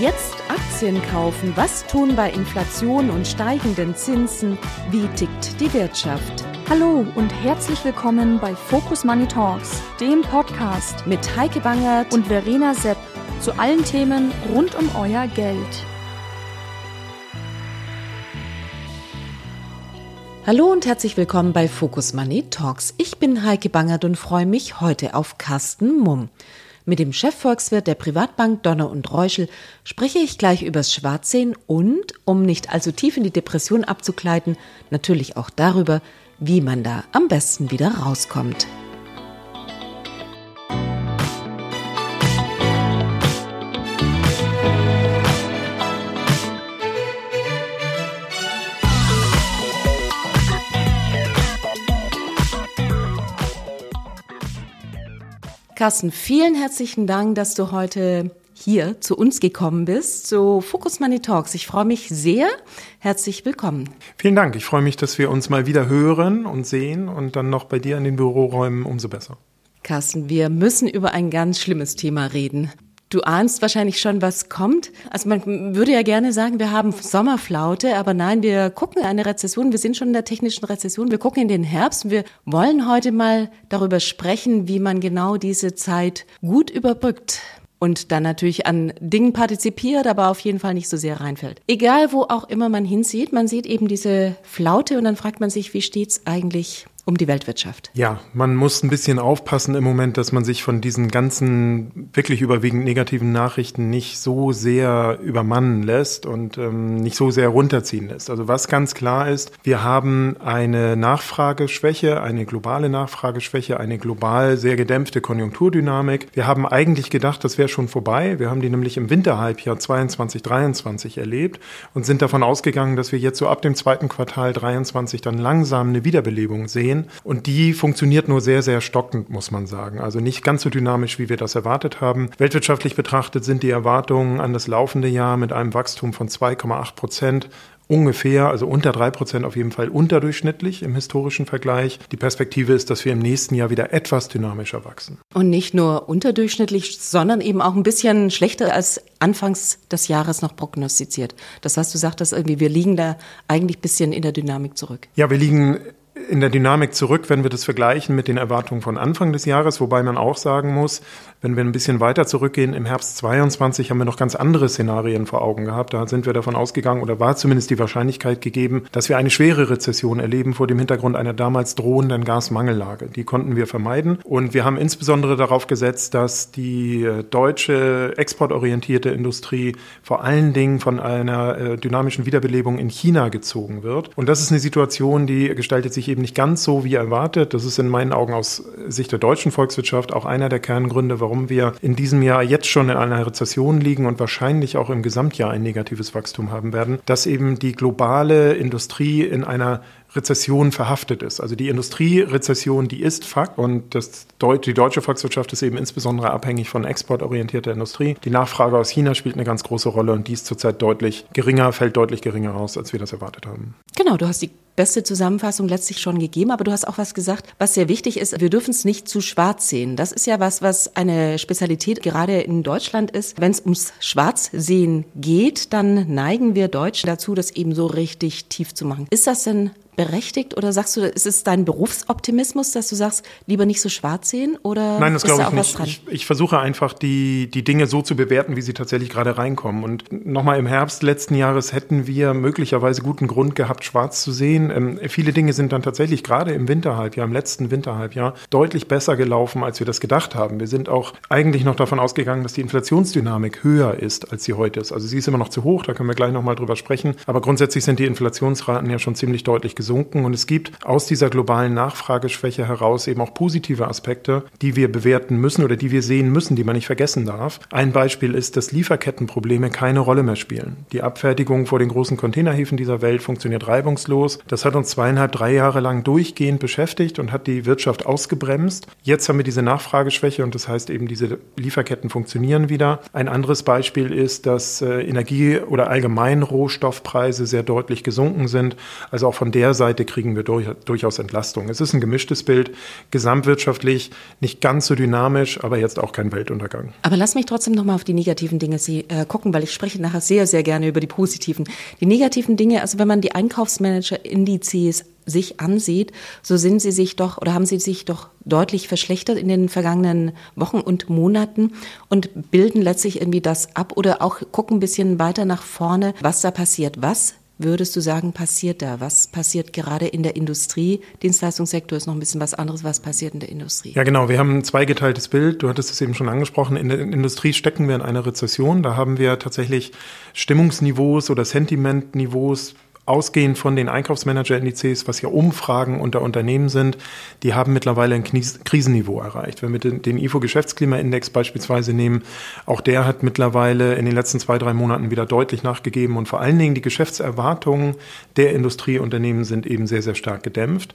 Jetzt Aktien kaufen. Was tun bei Inflation und steigenden Zinsen? Wie tickt die Wirtschaft? Hallo und herzlich willkommen bei Focus Money Talks, dem Podcast mit Heike Bangert und Verena Sepp zu allen Themen rund um euer Geld. Hallo und herzlich willkommen bei Focus Money Talks. Ich bin Heike Bangert und freue mich heute auf Carsten Mumm. Mit dem Chefvolkswirt der Privatbank Donner und Reuschel spreche ich gleich übers Schwarzsehen und, um nicht allzu tief in die Depression abzugleiten, natürlich auch darüber, wie man da am besten wieder rauskommt. Carsten, vielen herzlichen Dank, dass du heute hier zu uns gekommen bist, zu Focus Money Talks. Ich freue mich sehr. Herzlich willkommen. Vielen Dank. Ich freue mich, dass wir uns mal wieder hören und sehen und dann noch bei dir in den Büroräumen umso besser. Carsten, wir müssen über ein ganz schlimmes Thema reden. Du ahnst wahrscheinlich schon, was kommt. Also man würde ja gerne sagen, wir haben Sommerflaute, aber nein, wir gucken eine Rezession. Wir sind schon in der technischen Rezession. Wir gucken in den Herbst. Wir wollen heute mal darüber sprechen, wie man genau diese Zeit gut überbrückt und dann natürlich an Dingen partizipiert, aber auf jeden Fall nicht so sehr reinfällt. Egal, wo auch immer man hinsieht, man sieht eben diese Flaute und dann fragt man sich, wie steht's eigentlich um die Weltwirtschaft. Ja, man muss ein bisschen aufpassen im Moment, dass man sich von diesen ganzen wirklich überwiegend negativen Nachrichten nicht so sehr übermannen lässt und ähm, nicht so sehr runterziehen lässt. Also was ganz klar ist, wir haben eine Nachfrageschwäche, eine globale Nachfrageschwäche, eine global sehr gedämpfte Konjunkturdynamik. Wir haben eigentlich gedacht, das wäre schon vorbei. Wir haben die nämlich im Winterhalbjahr 22, 23 erlebt und sind davon ausgegangen, dass wir jetzt so ab dem zweiten Quartal 23 dann langsam eine Wiederbelebung sehen und die funktioniert nur sehr, sehr stockend, muss man sagen. Also nicht ganz so dynamisch, wie wir das erwartet haben. Weltwirtschaftlich betrachtet sind die Erwartungen an das laufende Jahr mit einem Wachstum von 2,8 Prozent ungefähr, also unter drei Prozent auf jeden Fall unterdurchschnittlich im historischen Vergleich. Die Perspektive ist, dass wir im nächsten Jahr wieder etwas dynamischer wachsen. Und nicht nur unterdurchschnittlich, sondern eben auch ein bisschen schlechter als anfangs des Jahres noch prognostiziert. Das heißt, du sagtest irgendwie, wir liegen da eigentlich ein bisschen in der Dynamik zurück. Ja, wir liegen in der Dynamik zurück, wenn wir das vergleichen mit den Erwartungen von Anfang des Jahres, wobei man auch sagen muss, wenn wir ein bisschen weiter zurückgehen, im Herbst 22 haben wir noch ganz andere Szenarien vor Augen gehabt. Da sind wir davon ausgegangen oder war zumindest die Wahrscheinlichkeit gegeben, dass wir eine schwere Rezession erleben vor dem Hintergrund einer damals drohenden Gasmangellage. Die konnten wir vermeiden und wir haben insbesondere darauf gesetzt, dass die äh, deutsche exportorientierte Industrie vor allen Dingen von einer äh, dynamischen Wiederbelebung in China gezogen wird. Und das ist eine Situation, die gestaltet sich eben nicht ganz so wie erwartet. Das ist in meinen Augen aus Sicht der deutschen Volkswirtschaft auch einer der Kerngründe, warum wir in diesem Jahr jetzt schon in einer Rezession liegen und wahrscheinlich auch im Gesamtjahr ein negatives Wachstum haben werden, dass eben die globale Industrie in einer Rezession verhaftet ist. Also die Industrierezession, die ist Fakt und das Deut die deutsche Volkswirtschaft ist eben insbesondere abhängig von exportorientierter Industrie. Die Nachfrage aus China spielt eine ganz große Rolle und die ist zurzeit deutlich geringer, fällt deutlich geringer aus, als wir das erwartet haben. Genau, du hast die beste Zusammenfassung letztlich schon gegeben, aber du hast auch was gesagt, was sehr wichtig ist. Wir dürfen es nicht zu schwarz sehen. Das ist ja was, was eine Spezialität gerade in Deutschland ist. Wenn es ums Schwarzsehen geht, dann neigen wir Deutschen dazu, das eben so richtig tief zu machen. Ist das denn berechtigt oder sagst du, ist es dein Berufsoptimismus, dass du sagst, lieber nicht so schwarz sehen oder Nein, das glaube da ich nicht. Ich, ich, versuche einfach die, die Dinge so zu bewerten, wie sie tatsächlich gerade reinkommen. Und nochmal im Herbst letzten Jahres hätten wir möglicherweise guten Grund gehabt, schwarz zu sehen. Ähm, viele Dinge sind dann tatsächlich gerade im Winterhalbjahr, im letzten Winterhalbjahr deutlich besser gelaufen, als wir das gedacht haben. Wir sind auch eigentlich noch davon ausgegangen, dass die Inflationsdynamik höher ist, als sie heute ist. Also sie ist immer noch zu hoch, da können wir gleich nochmal drüber sprechen. Aber grundsätzlich sind die Inflationsraten ja schon ziemlich deutlich gesunken gesunken und es gibt aus dieser globalen Nachfrageschwäche heraus eben auch positive Aspekte, die wir bewerten müssen oder die wir sehen müssen, die man nicht vergessen darf. Ein Beispiel ist, dass Lieferkettenprobleme keine Rolle mehr spielen. Die Abfertigung vor den großen Containerhäfen dieser Welt funktioniert reibungslos. Das hat uns zweieinhalb, drei Jahre lang durchgehend beschäftigt und hat die Wirtschaft ausgebremst. Jetzt haben wir diese Nachfrageschwäche und das heißt eben, diese Lieferketten funktionieren wieder. Ein anderes Beispiel ist, dass äh, Energie- oder allgemein Rohstoffpreise sehr deutlich gesunken sind. Also auch von der Seite kriegen wir durch, durchaus Entlastung. Es ist ein gemischtes Bild, gesamtwirtschaftlich nicht ganz so dynamisch, aber jetzt auch kein Weltuntergang. Aber lass mich trotzdem nochmal auf die negativen Dinge sie, äh, gucken, weil ich spreche nachher sehr, sehr gerne über die positiven. Die negativen Dinge, also wenn man die Einkaufsmanager-Indizes sich ansieht, so sind sie sich doch oder haben sie sich doch deutlich verschlechtert in den vergangenen Wochen und Monaten und bilden letztlich irgendwie das ab oder auch gucken ein bisschen weiter nach vorne, was da passiert. Was würdest du sagen, passiert da? Was passiert gerade in der Industrie? Dienstleistungssektor ist noch ein bisschen was anderes. Was passiert in der Industrie? Ja, genau. Wir haben ein zweigeteiltes Bild. Du hattest es eben schon angesprochen. In der Industrie stecken wir in einer Rezession. Da haben wir tatsächlich Stimmungsniveaus oder Sentimentniveaus ausgehend von den Einkaufsmanager-Indizes, was ja Umfragen unter Unternehmen sind, die haben mittlerweile ein Krisenniveau erreicht. Wenn wir den, IFO-Geschäftsklimaindex beispielsweise nehmen, auch der hat mittlerweile in den letzten zwei, drei Monaten wieder deutlich nachgegeben und vor allen Dingen die Geschäftserwartungen der Industrieunternehmen sind eben sehr, sehr stark gedämpft.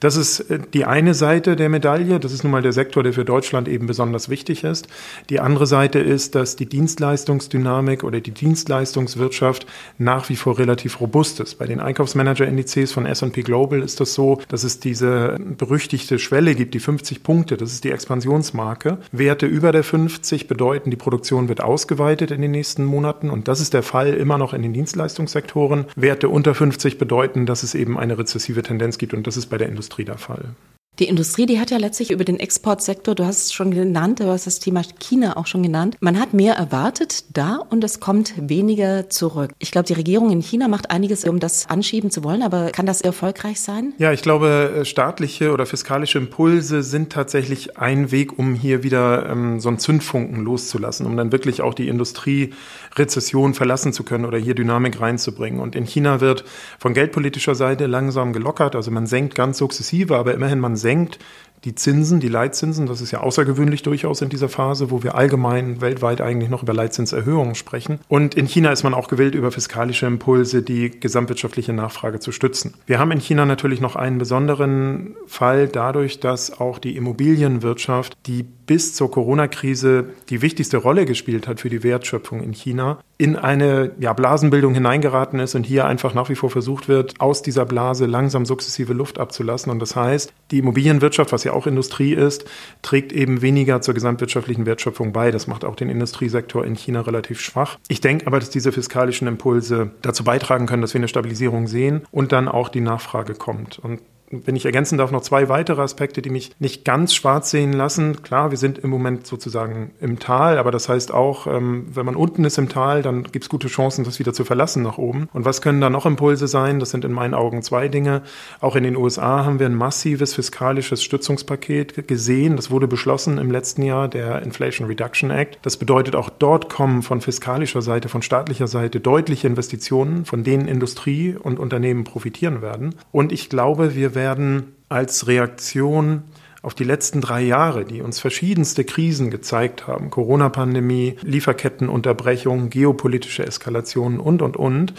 Das ist äh, die eine Seite der Medaille. Das ist nun mal der Sektor, der für Deutschland eben besonders wichtig ist. Die andere Seite ist, dass die Dienstleistungsdynamik oder die Dienstleistungswirtschaft nach wie vor relativ robust ist. Bei den Einkaufsmanager-Indizes von S&P Global ist das so, dass es diese berüchtigte Schwelle gibt, die 50 Punkte. Das ist die Expansionsmarke. Werte über der 50 bedeuten, die Produktion wird ausgeweitet in den nächsten Monaten. Und das ist der Fall immer noch in den Dienstleistungssektoren. Werte unter 50 bedeuten, dass es eben eine rezessive Tendenz gibt. Und das ist bei der Industrie der Fall. Die Industrie, die hat ja letztlich über den Exportsektor, du hast es schon genannt, du hast das Thema China auch schon genannt. Man hat mehr erwartet da und es kommt weniger zurück. Ich glaube, die Regierung in China macht einiges, um das anschieben zu wollen, aber kann das erfolgreich sein? Ja, ich glaube, äh, staatliche oder fiskalische Impulse sind tatsächlich ein Weg, um hier wieder ähm, so einen Zündfunken loszulassen, um dann wirklich auch die Industrierezession verlassen zu können oder hier Dynamik reinzubringen. Und in China wird von geldpolitischer Seite langsam gelockert, also man senkt ganz sukzessive, aber immerhin man senkt senkt die Zinsen, die Leitzinsen, das ist ja außergewöhnlich durchaus in dieser Phase, wo wir allgemein weltweit eigentlich noch über Leitzinserhöhungen sprechen. Und in China ist man auch gewillt, über fiskalische Impulse die gesamtwirtschaftliche Nachfrage zu stützen. Wir haben in China natürlich noch einen besonderen Fall dadurch, dass auch die Immobilienwirtschaft, die bis zur Corona-Krise die wichtigste Rolle gespielt hat für die Wertschöpfung in China, in eine ja, Blasenbildung hineingeraten ist und hier einfach nach wie vor versucht wird, aus dieser Blase langsam sukzessive Luft abzulassen. Und das heißt, die Immobilienwirtschaft, was ja auch Industrie ist, trägt eben weniger zur gesamtwirtschaftlichen Wertschöpfung bei. Das macht auch den Industriesektor in China relativ schwach. Ich denke aber, dass diese fiskalischen Impulse dazu beitragen können, dass wir eine Stabilisierung sehen und dann auch die Nachfrage kommt. Und wenn ich ergänzen darf, noch zwei weitere Aspekte, die mich nicht ganz schwarz sehen lassen. Klar, wir sind im Moment sozusagen im Tal, aber das heißt auch, ähm, wenn man unten ist im Tal, dann gibt es gute Chancen, das wieder zu verlassen nach oben. Und was können da noch Impulse sein? Das sind in meinen Augen zwei Dinge. Auch in den USA haben wir ein massives fiskalisches Stützungspaket gesehen. Das wurde beschlossen im letzten Jahr, der Inflation Reduction Act. Das bedeutet, auch dort kommen von fiskalischer Seite, von staatlicher Seite deutliche Investitionen, von denen Industrie und Unternehmen profitieren werden. Und ich glaube, wir werden als Reaktion auf die letzten drei Jahre, die uns verschiedenste Krisen gezeigt haben, Corona-Pandemie, Lieferkettenunterbrechung, geopolitische Eskalationen und, und, und,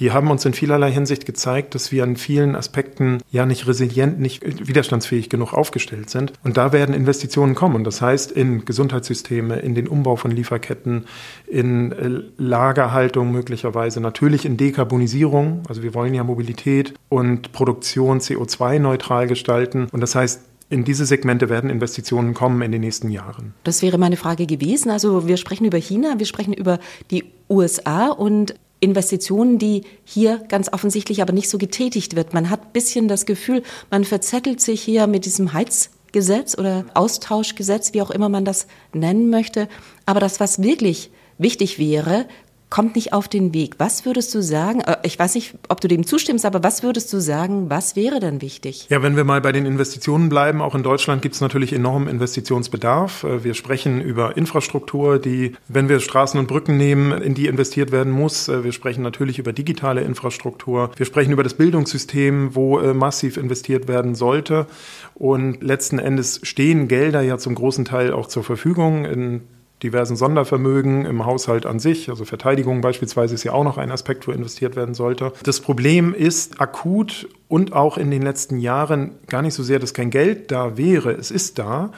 die haben uns in vielerlei Hinsicht gezeigt, dass wir an vielen Aspekten ja nicht resilient, nicht widerstandsfähig genug aufgestellt sind. Und da werden Investitionen kommen. Das heißt, in Gesundheitssysteme, in den Umbau von Lieferketten, in äh, Lagerhaltung möglicherweise, natürlich in Dekarbonisierung. Also wir wollen ja Mobilität und Produktion CO2-neutral gestalten. Und das heißt, in diese Segmente werden Investitionen kommen in den nächsten Jahren. Das wäre meine Frage gewesen. Also wir sprechen über China, wir sprechen über die USA und Investitionen, die hier ganz offensichtlich aber nicht so getätigt wird. Man hat ein bisschen das Gefühl, man verzettelt sich hier mit diesem Heizgesetz oder Austauschgesetz, wie auch immer man das nennen möchte. Aber das, was wirklich wichtig wäre, kommt nicht auf den Weg. Was würdest du sagen? Äh, ich weiß nicht, ob du dem zustimmst, aber was würdest du sagen, was wäre denn wichtig? Ja, wenn wir mal bei den Investitionen bleiben, auch in Deutschland gibt es natürlich enormen Investitionsbedarf. Äh, wir sprechen über Infrastruktur, die, wenn wir Straßen und Brücken nehmen, in die investiert werden muss. Äh, wir sprechen natürlich über digitale Infrastruktur. Wir sprechen über das Bildungssystem, wo massiv investiert werden sollte. Und letzten Endes stehen Gelder ja zum großen Teil auch zur Verfügung. In diversen Sondervermögen im Haushalt an sich. Also Verteidigung beispielsweise ist ja auch noch ein Aspekt, wo investiert werden sollte. Das Problem ist akut und auch in den letzten Jahren gar nicht so sehr, dass kein Geld da wäre. Es ist da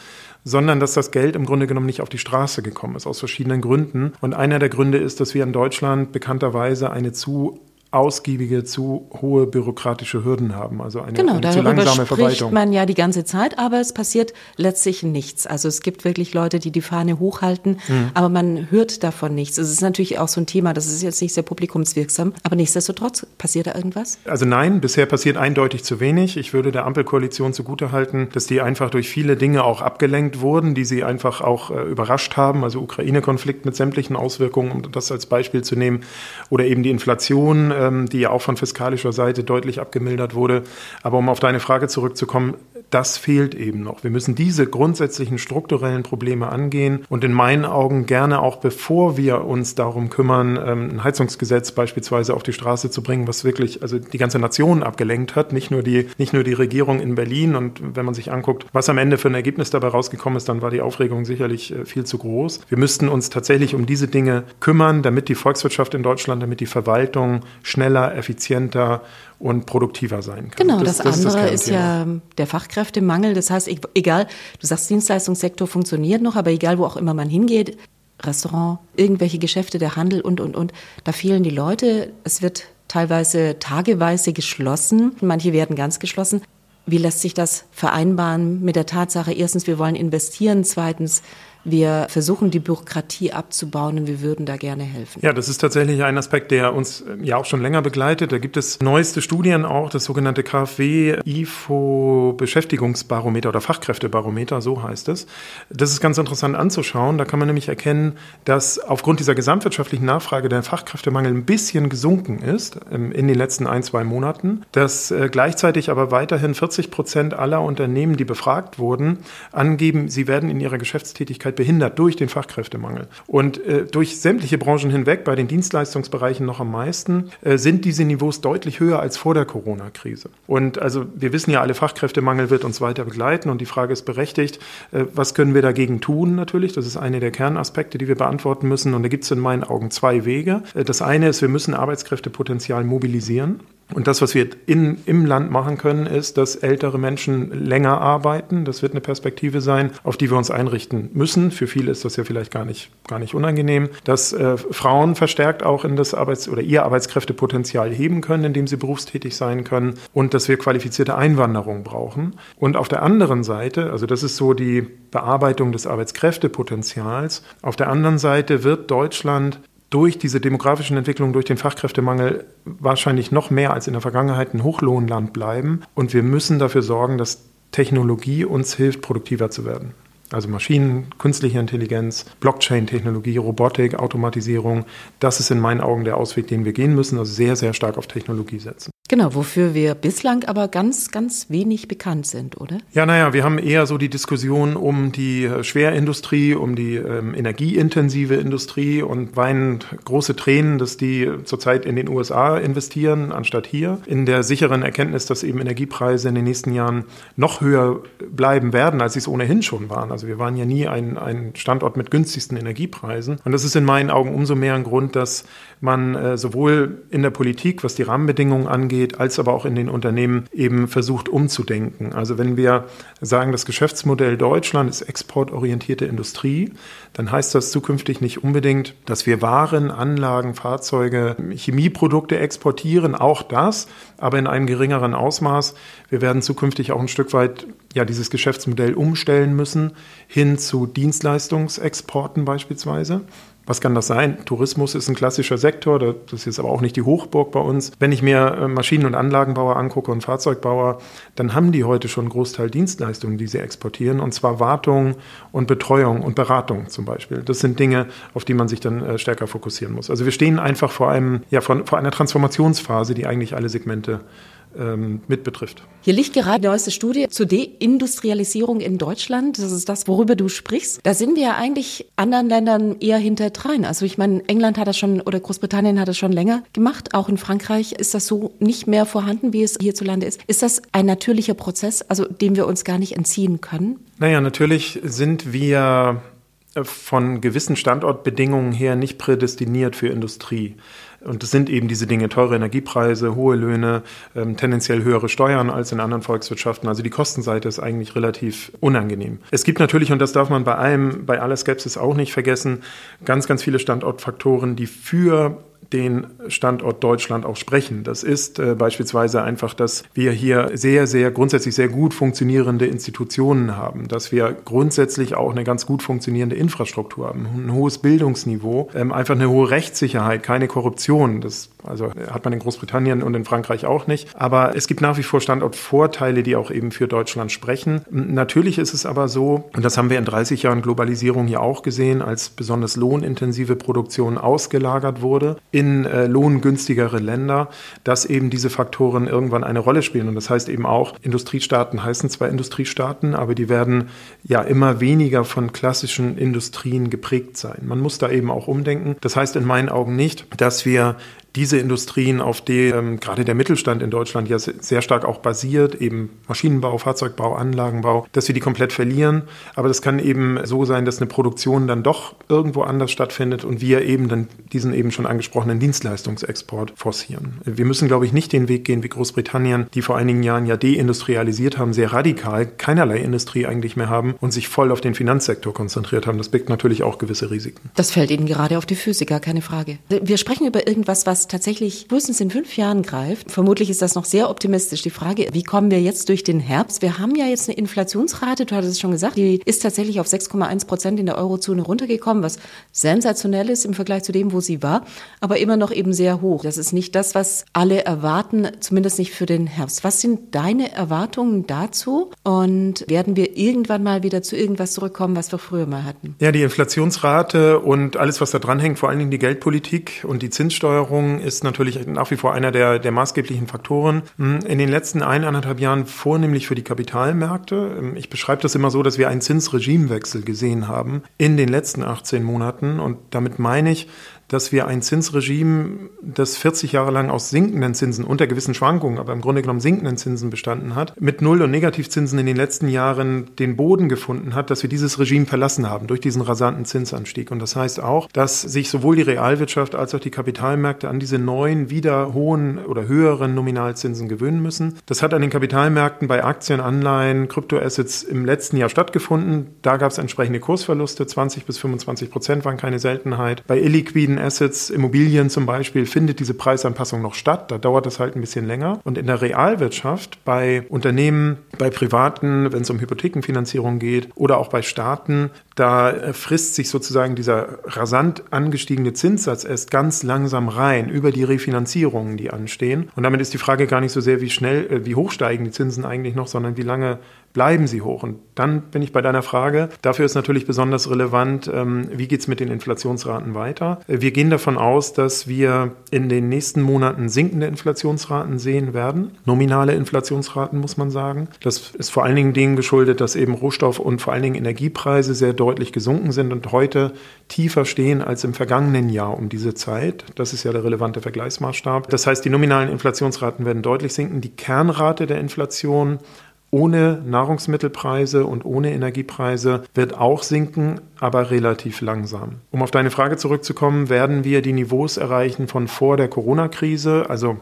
sondern dass das Geld im Grunde genommen nicht auf die Straße gekommen ist, aus verschiedenen Gründen. Und einer der Gründe ist, dass wir in Deutschland bekannterweise eine zu ausgiebige, zu hohe bürokratische Hürden haben, also eine, genau, eine zu langsame Verwaltung. spricht man ja die ganze Zeit, aber es passiert letztlich nichts. Also es gibt wirklich Leute, die die Fahne hochhalten, mhm. aber man hört davon nichts. Es ist natürlich auch so ein Thema, das ist jetzt nicht sehr publikumswirksam, aber nichtsdestotrotz passiert da irgendwas? Also nein, bisher passiert eindeutig zu wenig. Ich würde der Ampelkoalition zugutehalten, dass die einfach durch viele Dinge auch abgelenkt wurden, die sie einfach auch äh, überrascht haben. Also Ukraine-Konflikt mit sämtlichen Auswirkungen, um das als Beispiel zu nehmen, oder eben die Inflation, ähm, die ja auch von fiskalischer Seite deutlich abgemildert wurde. Aber um auf deine Frage zurückzukommen, das fehlt eben noch. Wir müssen diese grundsätzlichen strukturellen Probleme angehen und in meinen Augen gerne auch bevor wir uns darum kümmern, ähm, ein Heizungsgesetz beispielsweise auf die Straße zu bringen, was wirklich also die ganze Nation abgelenkt hat, nicht nur die, nicht nur die Regierung in Berlin. Und wenn man sich anguckt, was am Ende für ein Ergebnis dabei rausgekommen ist, dann war die Aufregung sicherlich äh, viel zu groß. Wir müssten uns tatsächlich um diese Dinge kümmern, damit die Volkswirtschaft in Deutschland, damit die Verwaltung schneller, effizienter und produktiver sein kann. Genau, das, das andere ist, das ist ja der Fachkräftemangel. Das heißt, egal, du sagst, Dienstleistungssektor funktioniert noch, aber egal, wo auch immer man hingeht, Restaurant, irgendwelche Geschäfte, der Handel und, und, und, da fehlen die Leute. Es wird teilweise tageweise geschlossen. Manche werden ganz geschlossen. Wie lässt sich das vereinbaren mit der Tatsache, erstens, wir wollen investieren, zweitens, wir versuchen die Bürokratie abzubauen und wir würden da gerne helfen. Ja, das ist tatsächlich ein Aspekt, der uns äh, ja auch schon länger begleitet. Da gibt es neueste Studien auch, das sogenannte KfW IFO Beschäftigungsbarometer oder Fachkräftebarometer, so heißt es. Das ist ganz interessant anzuschauen. Da kann man nämlich erkennen, dass aufgrund dieser gesamtwirtschaftlichen Nachfrage der Fachkräftemangel ein bisschen gesunken ist ähm, in den letzten ein, zwei Monaten, dass äh, gleichzeitig aber weiterhin 40 Prozent aller Unternehmen, die befragt wurden, angeben, sie werden in ihrer Geschäftstätigkeit Tätigkeit behindert durch den Fachkräftemangel. Und äh, durch sämtliche Branchen hinweg, bei den Dienstleistungsbereichen noch am meisten, äh, sind diese Niveaus deutlich höher als vor der Corona-Krise. Und also wir wissen ja alle, Fachkräftemangel wird uns weiter begleiten und die Frage ist berechtigt, äh, was können wir dagegen tun natürlich? Das ist eine der Kernaspekte, die wir beantworten müssen. Und da gibt es in meinen Augen zwei Wege. Äh, das eine ist, wir müssen Arbeitskräftepotenzial mobilisieren. Und das, was wir in, im Land machen können, ist, dass ältere Menschen länger arbeiten. Das wird eine Perspektive sein, auf die wir uns einrichten müssen. Für viele ist das ja vielleicht gar nicht, gar nicht unangenehm. Dass äh, Frauen verstärkt auch in das Arbeits- oder ihr Arbeitskräftepotenzial heben können, indem sie berufstätig sein können. Und dass wir qualifizierte Einwanderung brauchen. Und auf der anderen Seite, also das ist so die Bearbeitung des Arbeitskräftepotenzials. Auf der anderen Seite wird Deutschland durch diese demografischen Entwicklungen, durch den Fachkräftemangel wahrscheinlich noch mehr als in der Vergangenheit ein Hochlohnland bleiben. Und wir müssen dafür sorgen, dass Technologie uns hilft, produktiver zu werden. Also Maschinen, künstliche Intelligenz, Blockchain-Technologie, Robotik, Automatisierung, das ist in meinen Augen der Ausweg, den wir gehen müssen, also sehr, sehr stark auf Technologie setzen. Genau, wofür wir bislang aber ganz, ganz wenig bekannt sind, oder? Ja, naja, wir haben eher so die Diskussion um die äh, Schwerindustrie, um die ähm, energieintensive Industrie und weinen große Tränen, dass die zurzeit in den USA investieren, anstatt hier. In der sicheren Erkenntnis, dass eben Energiepreise in den nächsten Jahren noch höher bleiben werden, als sie es ohnehin schon waren. Also wir waren ja nie ein, ein Standort mit günstigsten Energiepreisen. Und das ist in meinen Augen umso mehr ein Grund, dass man äh, sowohl in der Politik, was die Rahmenbedingungen angeht, als aber auch in den Unternehmen eben versucht umzudenken. Also wenn wir sagen, das Geschäftsmodell Deutschland ist exportorientierte Industrie, dann heißt das zukünftig nicht unbedingt, dass wir Waren, Anlagen, Fahrzeuge, Chemieprodukte exportieren, auch das, aber in einem geringeren Ausmaß. Wir werden zukünftig auch ein Stück weit ja dieses Geschäftsmodell umstellen müssen hin zu Dienstleistungsexporten beispielsweise. Was kann das sein? Tourismus ist ein klassischer Sektor, das ist jetzt aber auch nicht die Hochburg bei uns. Wenn ich mir äh, Maschinen- und Anlagenbauer angucke und Fahrzeugbauer, dann haben die heute schon einen Großteil Dienstleistungen, die sie exportieren, und zwar Wartung und Betreuung und Beratung zum Beispiel. Das sind Dinge, auf die man sich dann äh, stärker fokussieren muss. Also wir stehen einfach vor einem, ja, vor, einer Transformationsphase, die eigentlich alle Segmente mit betrifft. Hier liegt gerade die neueste Studie zur Deindustrialisierung in Deutschland. Das ist das, worüber du sprichst. Da sind wir ja eigentlich anderen Ländern eher hinterdrein. Also ich meine, England hat das schon oder Großbritannien hat das schon länger gemacht. Auch in Frankreich ist das so nicht mehr vorhanden, wie es hierzulande ist. Ist das ein natürlicher Prozess, also dem wir uns gar nicht entziehen können? Naja, natürlich sind wir von gewissen Standortbedingungen her nicht prädestiniert für Industrie. Und das sind eben diese Dinge, teure Energiepreise, hohe Löhne, ähm, tendenziell höhere Steuern als in anderen Volkswirtschaften. Also die Kostenseite ist eigentlich relativ unangenehm. Es gibt natürlich, und das darf man bei allem, bei aller Skepsis auch nicht vergessen, ganz, ganz viele Standortfaktoren, die für den Standort Deutschland auch sprechen. Das ist äh, beispielsweise einfach, dass wir hier sehr, sehr grundsätzlich sehr gut funktionierende Institutionen haben, dass wir grundsätzlich auch eine ganz gut funktionierende Infrastruktur haben, ein hohes Bildungsniveau, ähm, einfach eine hohe Rechtssicherheit, keine Korruption. Das also hat man in Großbritannien und in Frankreich auch nicht. Aber es gibt nach wie vor Standortvorteile, die auch eben für Deutschland sprechen. Natürlich ist es aber so, und das haben wir in 30 Jahren Globalisierung ja auch gesehen, als besonders lohnintensive Produktion ausgelagert wurde in äh, lohngünstigere Länder, dass eben diese Faktoren irgendwann eine Rolle spielen. Und das heißt eben auch, Industriestaaten heißen zwar Industriestaaten, aber die werden ja immer weniger von klassischen Industrien geprägt sein. Man muss da eben auch umdenken. Das heißt in meinen Augen nicht, dass wir diese Industrien, auf die ähm, gerade der Mittelstand in Deutschland ja sehr stark auch basiert, eben Maschinenbau, Fahrzeugbau, Anlagenbau, dass wir die komplett verlieren. Aber das kann eben so sein, dass eine Produktion dann doch irgendwo anders stattfindet und wir eben dann diesen eben schon angesprochenen Dienstleistungsexport forcieren. Wir müssen, glaube ich, nicht den Weg gehen wie Großbritannien, die vor einigen Jahren ja deindustrialisiert haben, sehr radikal, keinerlei Industrie eigentlich mehr haben und sich voll auf den Finanzsektor konzentriert haben. Das birgt natürlich auch gewisse Risiken. Das fällt Ihnen gerade auf die gar keine Frage. Wir sprechen über irgendwas, was tatsächlich frühestens in fünf Jahren greift. Vermutlich ist das noch sehr optimistisch. Die Frage, wie kommen wir jetzt durch den Herbst? Wir haben ja jetzt eine Inflationsrate, du hattest es schon gesagt, die ist tatsächlich auf 6,1 Prozent in der Eurozone runtergekommen, was sensationell ist im Vergleich zu dem, wo sie war, aber immer noch eben sehr hoch. Das ist nicht das, was alle erwarten, zumindest nicht für den Herbst. Was sind deine Erwartungen dazu? Und werden wir irgendwann mal wieder zu irgendwas zurückkommen, was wir früher mal hatten? Ja, die Inflationsrate und alles, was da dranhängt, vor allen Dingen die Geldpolitik und die Zinssteuerung, ist natürlich nach wie vor einer der, der maßgeblichen Faktoren. Hm, in den letzten eineinhalb Jahren vornehmlich für die Kapitalmärkte. Ähm, ich beschreibe das immer so, dass wir einen Zinsregimewechsel gesehen haben in den letzten 18 Monaten. Und damit meine ich, dass wir ein Zinsregime, das 40 Jahre lang aus sinkenden Zinsen unter gewissen Schwankungen, aber im Grunde genommen sinkenden Zinsen bestanden hat, mit Null- und Negativzinsen in den letzten Jahren den Boden gefunden hat, dass wir dieses Regime verlassen haben durch diesen rasanten Zinsanstieg. Und das heißt auch, dass sich sowohl die Realwirtschaft als auch die Kapitalmärkte an diese neuen, wieder hohen oder höheren Nominalzinsen gewöhnen müssen. Das hat an den Kapitalmärkten bei Aktien, Anleihen, Kryptoassets im letzten Jahr stattgefunden. Da gab es entsprechende Kursverluste, 20 bis 25 Prozent waren keine Seltenheit. Bei illiquiden Assets, Immobilien zum Beispiel, findet diese Preisanpassung noch statt. Da dauert das halt ein bisschen länger. Und in der Realwirtschaft, bei Unternehmen, bei Privaten, wenn es um Hypothekenfinanzierung geht oder auch bei Staaten, da frisst sich sozusagen dieser rasant angestiegene Zinssatz erst ganz langsam rein über die Refinanzierungen, die anstehen. Und damit ist die Frage gar nicht so sehr, wie schnell, äh, wie hoch steigen die Zinsen eigentlich noch, sondern wie lange bleiben sie hoch. Und dann bin ich bei deiner Frage. Dafür ist natürlich besonders relevant, ähm, wie geht es mit den Inflationsraten weiter. Äh, wir gehen davon aus, dass wir in den nächsten Monaten sinkende Inflationsraten sehen werden. Nominale Inflationsraten, muss man sagen. Das ist vor allen Dingen dem geschuldet, dass eben Rohstoff- und vor allen Dingen Energiepreise sehr deutlich gesunken sind und heute tiefer stehen als im vergangenen Jahr um diese Zeit. Das ist ja der relevante Vergleichsmaßstab. Das heißt, die nominalen Inflationsraten werden deutlich sinken. Die Kernrate der Inflation ohne Nahrungsmittelpreise und ohne Energiepreise wird auch sinken, aber relativ langsam. Um auf deine Frage zurückzukommen, werden wir die Niveaus erreichen von vor der Corona-Krise, also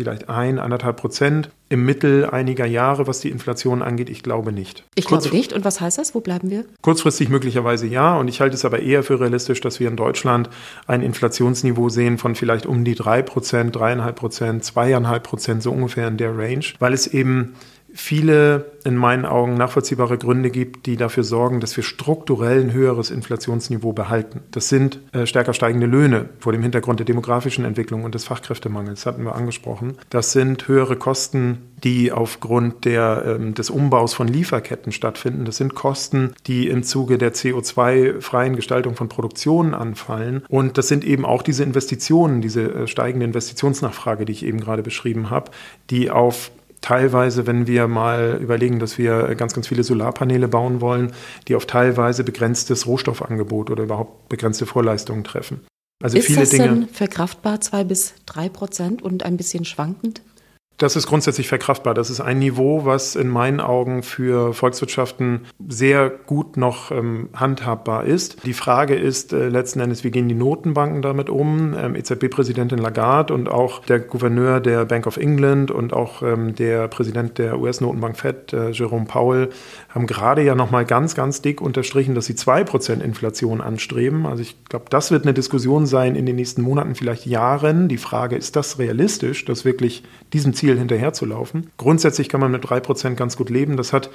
vielleicht ein, anderthalb Prozent im Mittel einiger Jahre, was die Inflation angeht? Ich glaube nicht. Ich Kurz, glaube nicht. Und was heißt das? Wo bleiben wir? Kurzfristig möglicherweise ja. Und ich halte es aber eher für realistisch, dass wir in Deutschland ein Inflationsniveau sehen von vielleicht um die drei Prozent, dreieinhalb Prozent, zweieinhalb Prozent, so ungefähr in der Range, weil es eben viele in meinen Augen nachvollziehbare Gründe gibt, die dafür sorgen, dass wir strukturell ein höheres Inflationsniveau behalten. Das sind äh, stärker steigende Löhne vor dem Hintergrund der demografischen Entwicklung und des Fachkräftemangels, hatten wir angesprochen. Das sind höhere Kosten, die aufgrund der, ähm, des Umbaus von Lieferketten stattfinden. Das sind Kosten, die im Zuge der CO2-freien Gestaltung von Produktionen anfallen. Und das sind eben auch diese Investitionen, diese äh, steigende Investitionsnachfrage, die ich eben gerade beschrieben habe, die auf teilweise, wenn wir mal überlegen, dass wir ganz, ganz viele Solarpaneele bauen wollen, die auf teilweise begrenztes Rohstoffangebot oder überhaupt begrenzte Vorleistungen treffen. Also ist viele das Dinge. Denn verkraftbar zwei bis drei Prozent und ein bisschen schwankend? Das ist grundsätzlich verkraftbar. Das ist ein Niveau, was in meinen Augen für Volkswirtschaften sehr gut noch ähm, handhabbar ist. Die Frage ist äh, letzten Endes, wie gehen die Notenbanken damit um? Ähm, EZB-Präsidentin Lagarde und auch der Gouverneur der Bank of England und auch ähm, der Präsident der US-Notenbank Fed, äh, Jerome Powell, haben gerade ja nochmal ganz, ganz dick unterstrichen, dass sie zwei Prozent Inflation anstreben. Also ich glaube, das wird eine Diskussion sein in den nächsten Monaten, vielleicht Jahren. Die Frage, ist das realistisch, dass wirklich diesem Ziel hinterherzulaufen? Grundsätzlich kann man mit drei Prozent ganz gut leben. Das hat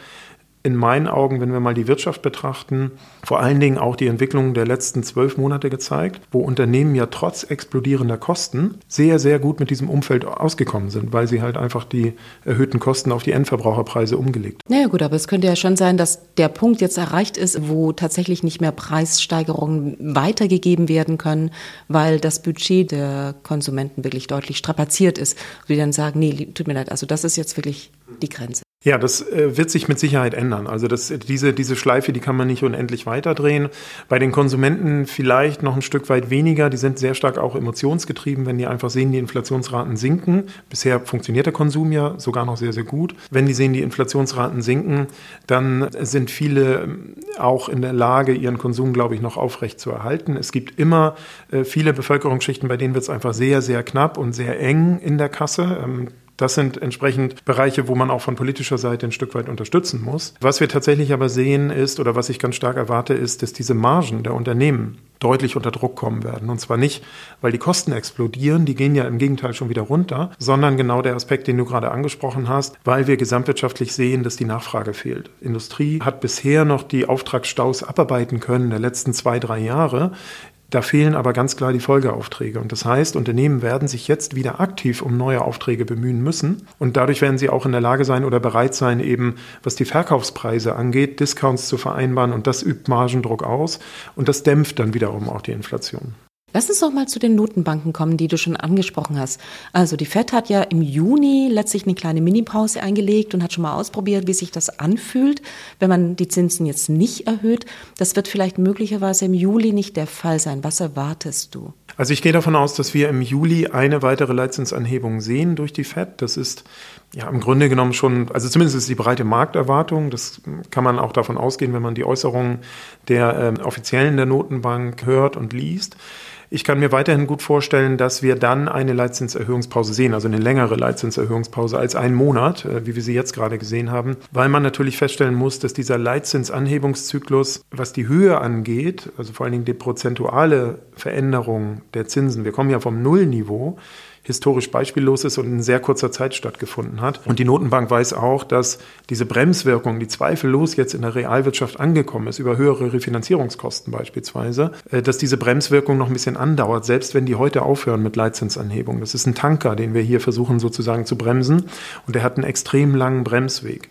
in meinen Augen, wenn wir mal die Wirtschaft betrachten, vor allen Dingen auch die Entwicklung der letzten zwölf Monate gezeigt, wo Unternehmen ja trotz explodierender Kosten sehr, sehr gut mit diesem Umfeld ausgekommen sind, weil sie halt einfach die erhöhten Kosten auf die Endverbraucherpreise umgelegt. Naja gut, aber es könnte ja schon sein, dass der Punkt jetzt erreicht ist, wo tatsächlich nicht mehr Preissteigerungen weitergegeben werden können, weil das Budget der Konsumenten wirklich deutlich strapaziert ist. Und die dann sagen, nee, tut mir leid, also das ist jetzt wirklich die Grenze. Ja, das äh, wird sich mit Sicherheit ändern. Also das, diese, diese Schleife, die kann man nicht unendlich weiterdrehen. Bei den Konsumenten vielleicht noch ein Stück weit weniger. Die sind sehr stark auch emotionsgetrieben, wenn die einfach sehen, die Inflationsraten sinken. Bisher funktioniert der Konsum ja sogar noch sehr, sehr gut. Wenn die sehen, die Inflationsraten sinken, dann sind viele ähm, auch in der Lage, ihren Konsum, glaube ich, noch aufrecht zu erhalten. Es gibt immer äh, viele Bevölkerungsschichten, bei denen wird es einfach sehr, sehr knapp und sehr eng in der Kasse. Das sind entsprechend Bereiche, wo man auch von politischer Seite ein Stück weit unterstützen muss. Was wir tatsächlich aber sehen ist, oder was ich ganz stark erwarte, ist, dass diese Margen der Unternehmen deutlich unter Druck kommen werden. Und zwar nicht, weil die Kosten explodieren, die gehen ja im Gegenteil schon wieder runter, sondern genau der Aspekt, den du gerade angesprochen hast, weil wir gesamtwirtschaftlich sehen, dass die Nachfrage fehlt. Industrie hat bisher noch die Auftragsstaus abarbeiten können der letzten zwei, drei Jahre. Da fehlen aber ganz klar die Folgeaufträge. Und das heißt, Unternehmen werden sich jetzt wieder aktiv um neue Aufträge bemühen müssen. Und dadurch werden sie auch in der Lage sein oder bereit sein, eben was die Verkaufspreise angeht, Discounts zu vereinbaren. Und das übt Margendruck aus. Und das dämpft dann wiederum auch die Inflation. Lass uns doch mal zu den Notenbanken kommen, die du schon angesprochen hast. Also die Fed hat ja im Juni letztlich eine kleine Minipause eingelegt und hat schon mal ausprobiert, wie sich das anfühlt, wenn man die Zinsen jetzt nicht erhöht. Das wird vielleicht möglicherweise im Juli nicht der Fall sein. Was erwartest du? Also ich gehe davon aus, dass wir im Juli eine weitere Leitzinsanhebung sehen durch die Fed. Das ist ja im Grunde genommen schon, also zumindest ist die breite Markterwartung. Das kann man auch davon ausgehen, wenn man die Äußerungen der äh, Offiziellen der Notenbank hört und liest. Ich kann mir weiterhin gut vorstellen, dass wir dann eine Leitzinserhöhungspause sehen, also eine längere Leitzinserhöhungspause als einen Monat, äh, wie wir sie jetzt gerade gesehen haben, weil man natürlich feststellen muss, dass dieser Leitzinsanhebungszyklus, was die Höhe angeht, also vor allen Dingen die prozentuale Veränderung der Zinsen, wir kommen ja vom Nullniveau, historisch beispiellos ist und in sehr kurzer Zeit stattgefunden hat. Und die Notenbank weiß auch, dass diese Bremswirkung, die zweifellos jetzt in der Realwirtschaft angekommen ist, über höhere Refinanzierungskosten beispielsweise, äh, dass diese Bremswirkung noch ein bisschen andauert, selbst wenn die heute aufhören mit Leitzinsanhebung. Das ist ein Tanker, den wir hier versuchen sozusagen zu bremsen und der hat einen extrem langen Bremsweg.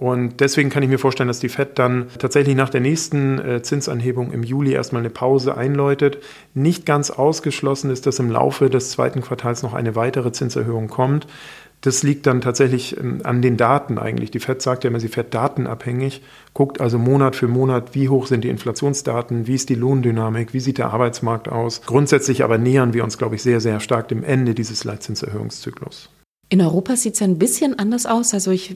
Und deswegen kann ich mir vorstellen, dass die Fed dann tatsächlich nach der nächsten äh, Zinsanhebung im Juli erstmal eine Pause einläutet. Nicht ganz ausgeschlossen ist, dass im Laufe des zweiten Quartals noch eine weitere Zinserhöhung kommt. Das liegt dann tatsächlich ähm, an den Daten eigentlich. Die Fed sagt ja immer, sie fährt datenabhängig, guckt also Monat für Monat, wie hoch sind die Inflationsdaten, wie ist die Lohndynamik, wie sieht der Arbeitsmarkt aus. Grundsätzlich aber nähern wir uns, glaube ich, sehr, sehr stark dem Ende dieses Leitzinserhöhungszyklus. In Europa sieht es ein bisschen anders aus. Also ich,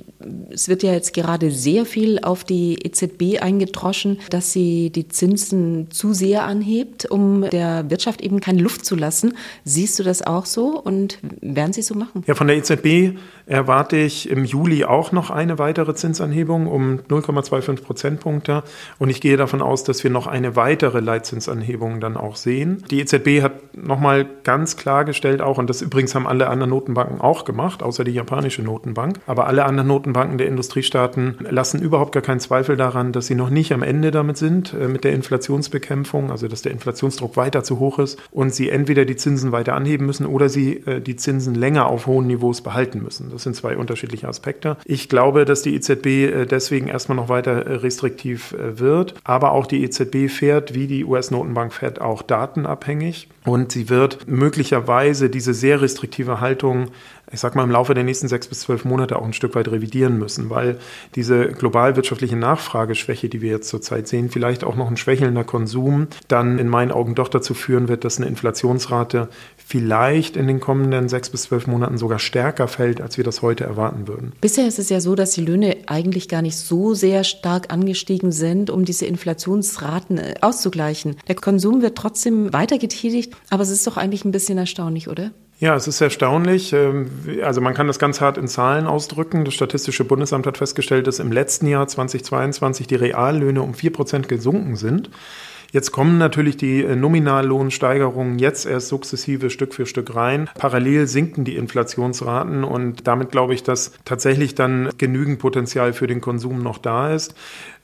es wird ja jetzt gerade sehr viel auf die EZB eingedroschen, dass sie die Zinsen zu sehr anhebt, um der Wirtschaft eben keine Luft zu lassen. Siehst du das auch so und werden sie so machen? Ja, von der EZB erwarte ich im Juli auch noch eine weitere Zinsanhebung um 0,25 Prozentpunkte. Und ich gehe davon aus, dass wir noch eine weitere Leitzinsanhebung dann auch sehen. Die EZB hat nochmal ganz klargestellt auch, und das übrigens haben alle anderen Notenbanken auch gemacht, außer die japanische Notenbank. Aber alle anderen Notenbanken der Industriestaaten lassen überhaupt gar keinen Zweifel daran, dass sie noch nicht am Ende damit sind, äh, mit der Inflationsbekämpfung, also dass der Inflationsdruck weiter zu hoch ist und sie entweder die Zinsen weiter anheben müssen oder sie äh, die Zinsen länger auf hohen Niveaus behalten müssen. Das sind zwei unterschiedliche Aspekte. Ich glaube, dass die EZB äh, deswegen erstmal noch weiter restriktiv wird, aber auch die EZB fährt wie die US-Notenbank Fed auch datenabhängig und sie wird möglicherweise diese sehr restriktive Haltung ich sag mal, im Laufe der nächsten sechs bis zwölf Monate auch ein Stück weit revidieren müssen, weil diese global wirtschaftliche Nachfrageschwäche, die wir jetzt zurzeit sehen, vielleicht auch noch ein schwächelnder Konsum, dann in meinen Augen doch dazu führen wird, dass eine Inflationsrate vielleicht in den kommenden sechs bis zwölf Monaten sogar stärker fällt, als wir das heute erwarten würden. Bisher ist es ja so, dass die Löhne eigentlich gar nicht so sehr stark angestiegen sind, um diese Inflationsraten äh, auszugleichen. Der Konsum wird trotzdem weiter getätigt, aber es ist doch eigentlich ein bisschen erstaunlich, oder? Ja, es ist erstaunlich. Ähm, also man kann das ganz hart in Zahlen ausdrücken. Das Statistische Bundesamt hat festgestellt, dass im letzten Jahr 2022 die Reallöhne um vier Prozent gesunken sind. Jetzt kommen natürlich die äh, Nominallohnsteigerungen jetzt erst sukzessive Stück für Stück rein. Parallel sinken die Inflationsraten und damit glaube ich, dass tatsächlich dann genügend Potenzial für den Konsum noch da ist.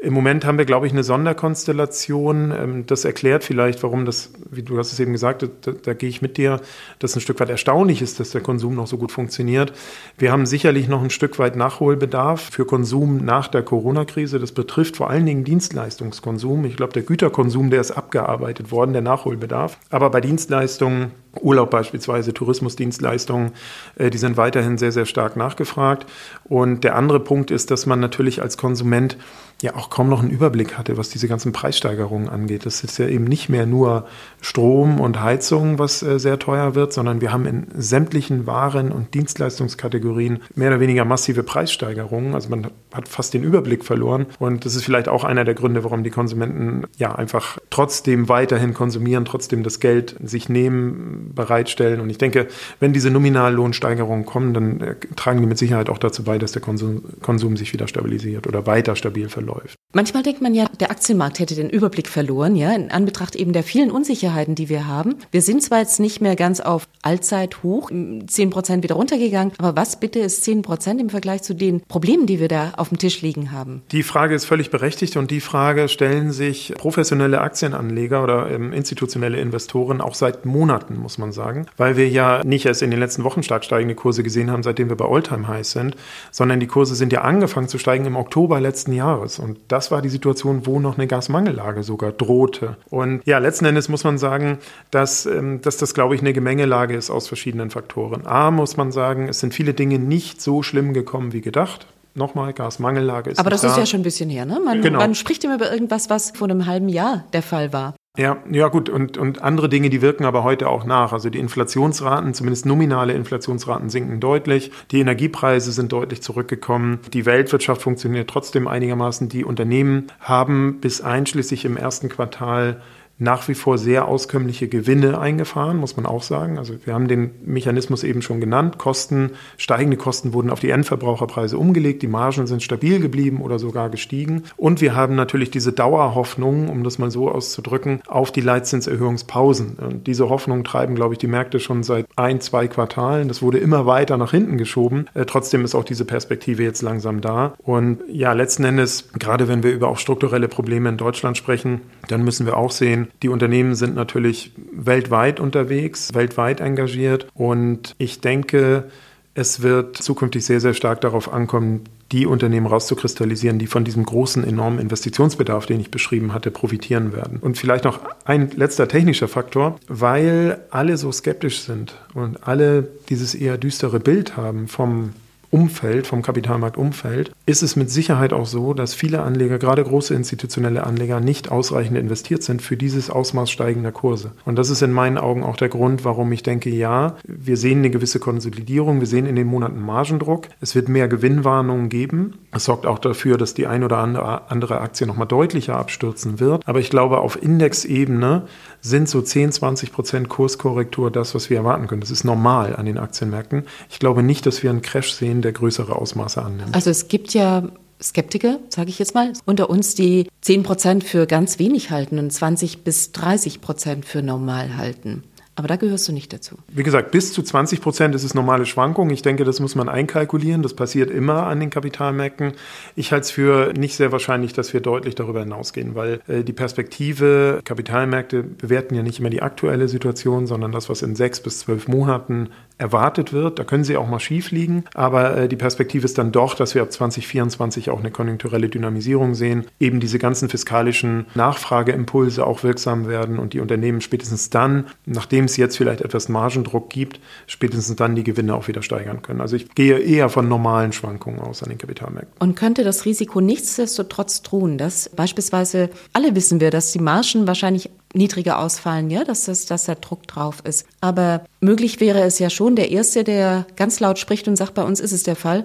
Im Moment haben wir, glaube ich, eine Sonderkonstellation. Ähm, das erklärt vielleicht, warum das, wie du hast es eben gesagt, da, da gehe ich mit dir, dass ein Stück weit erstaunlich ist, dass der Konsum noch so gut funktioniert. Wir haben sicherlich noch ein Stück weit Nachholbedarf für Konsum nach der Corona-Krise. Das betrifft vor allen Dingen Dienstleistungskonsum. Ich glaube, der Güterkonsum, der ist abgearbeitet worden, der Nachholbedarf. Aber bei Dienstleistungen Urlaub beispielsweise, Tourismusdienstleistungen, äh, die sind weiterhin sehr, sehr stark nachgefragt. Und der andere Punkt ist, dass man natürlich als Konsument ja auch kaum noch einen Überblick hatte, was diese ganzen Preissteigerungen angeht. Das ist ja eben nicht mehr nur Strom und Heizung, was äh, sehr teuer wird, sondern wir haben in sämtlichen Waren- und Dienstleistungskategorien mehr oder weniger massive Preissteigerungen. Also man hat fast den Überblick verloren. Und das ist vielleicht auch einer der Gründe, warum die Konsumenten ja einfach trotzdem weiterhin konsumieren, trotzdem das Geld sich nehmen, bereitstellen. Und ich denke, wenn diese Nominallohnsteigerungen kommen, dann äh, tragen die mit Sicherheit auch dazu bei, dass der Konsum, Konsum sich wieder stabilisiert oder weiter stabil verläuft. Manchmal denkt man ja, der Aktienmarkt hätte den Überblick verloren, ja, in Anbetracht eben der vielen Unsicherheiten, die wir haben. Wir sind zwar jetzt nicht mehr ganz auf Allzeithoch, 10 Prozent wieder runtergegangen, aber was bitte ist 10 Prozent im Vergleich zu den Problemen, die wir da auf dem Tisch liegen haben? Die Frage ist völlig berechtigt und die Frage stellen sich professionelle Aktienanleger oder ähm, institutionelle Investoren auch seit Monaten, muss man sagen, weil wir ja nicht erst in den letzten Wochen stark steigende Kurse gesehen haben, seitdem wir bei Alltime Highs sind, sondern die Kurse sind ja angefangen zu steigen im Oktober letzten Jahres. Und das war die Situation, wo noch eine Gasmangellage sogar drohte. Und ja, letzten Endes muss man sagen, dass, ähm, dass das, glaube ich, eine Gemengelage ist aus verschiedenen Faktoren. A, muss man sagen, es sind viele Dinge nicht so schlimm gekommen wie gedacht nochmal, Gasmangellage ist. Aber das da. ist ja schon ein bisschen her, ne? Man, genau. man spricht immer über irgendwas, was vor einem halben Jahr der Fall war. Ja, ja gut, und, und andere Dinge, die wirken aber heute auch nach. Also die Inflationsraten, zumindest nominale Inflationsraten sinken deutlich, die Energiepreise sind deutlich zurückgekommen, die Weltwirtschaft funktioniert trotzdem einigermaßen, die Unternehmen haben bis einschließlich im ersten Quartal nach wie vor sehr auskömmliche Gewinne eingefahren, muss man auch sagen. Also wir haben den Mechanismus eben schon genannt. Kosten, steigende Kosten wurden auf die Endverbraucherpreise umgelegt, die Margen sind stabil geblieben oder sogar gestiegen. Und wir haben natürlich diese Dauerhoffnung, um das mal so auszudrücken, auf die Leitzinserhöhungspausen. Und diese Hoffnung treiben, glaube ich, die Märkte schon seit ein, zwei Quartalen. Das wurde immer weiter nach hinten geschoben. Äh, trotzdem ist auch diese Perspektive jetzt langsam da. Und ja, letzten Endes, gerade wenn wir über auch strukturelle Probleme in Deutschland sprechen, dann müssen wir auch sehen, die Unternehmen sind natürlich weltweit unterwegs, weltweit engagiert und ich denke, es wird zukünftig sehr, sehr stark darauf ankommen, die Unternehmen rauszukristallisieren, die von diesem großen, enormen Investitionsbedarf, den ich beschrieben hatte, profitieren werden. Und vielleicht noch ein letzter technischer Faktor, weil alle so skeptisch sind und alle dieses eher düstere Bild haben vom Umfeld, vom Kapitalmarktumfeld, ist es mit Sicherheit auch so, dass viele Anleger, gerade große institutionelle Anleger, nicht ausreichend investiert sind für dieses Ausmaß steigender Kurse. Und das ist in meinen Augen auch der Grund, warum ich denke, ja, wir sehen eine gewisse Konsolidierung, wir sehen in den Monaten Margendruck, es wird mehr Gewinnwarnungen geben. Es sorgt auch dafür, dass die ein oder andere Aktie nochmal deutlicher abstürzen wird. Aber ich glaube, auf Indexebene sind so 10, 20 Prozent Kurskorrektur das, was wir erwarten können. Das ist normal an den Aktienmärkten. Ich glaube nicht, dass wir einen Crash sehen, der größere Ausmaße annimmt. Also es gibt ja Skeptiker, sage ich jetzt mal, unter uns, die 10 Prozent für ganz wenig halten und 20 bis 30 Prozent für normal halten. Aber da gehörst du nicht dazu. Wie gesagt, bis zu 20 Prozent ist es normale Schwankung. Ich denke, das muss man einkalkulieren. Das passiert immer an den Kapitalmärkten. Ich halte es für nicht sehr wahrscheinlich, dass wir deutlich darüber hinausgehen, weil äh, die Perspektive, Kapitalmärkte bewerten ja nicht immer die aktuelle Situation, sondern das, was in sechs bis zwölf Monaten erwartet wird. Da können sie auch mal schief liegen. Aber äh, die Perspektive ist dann doch, dass wir ab 2024 auch eine konjunkturelle Dynamisierung sehen, eben diese ganzen fiskalischen Nachfrageimpulse auch wirksam werden und die Unternehmen spätestens dann, nachdem es jetzt vielleicht etwas Margendruck gibt, spätestens dann die Gewinne auch wieder steigern können. Also ich gehe eher von normalen Schwankungen aus an den Kapitalmärkten. Und könnte das Risiko nichtsdestotrotz drohen, dass beispielsweise alle wissen wir, dass die Margen wahrscheinlich niedriger ausfallen, ja, dass, das, dass der Druck drauf ist. Aber möglich wäre es ja schon, der Erste, der ganz laut spricht und sagt, bei uns ist es der Fall,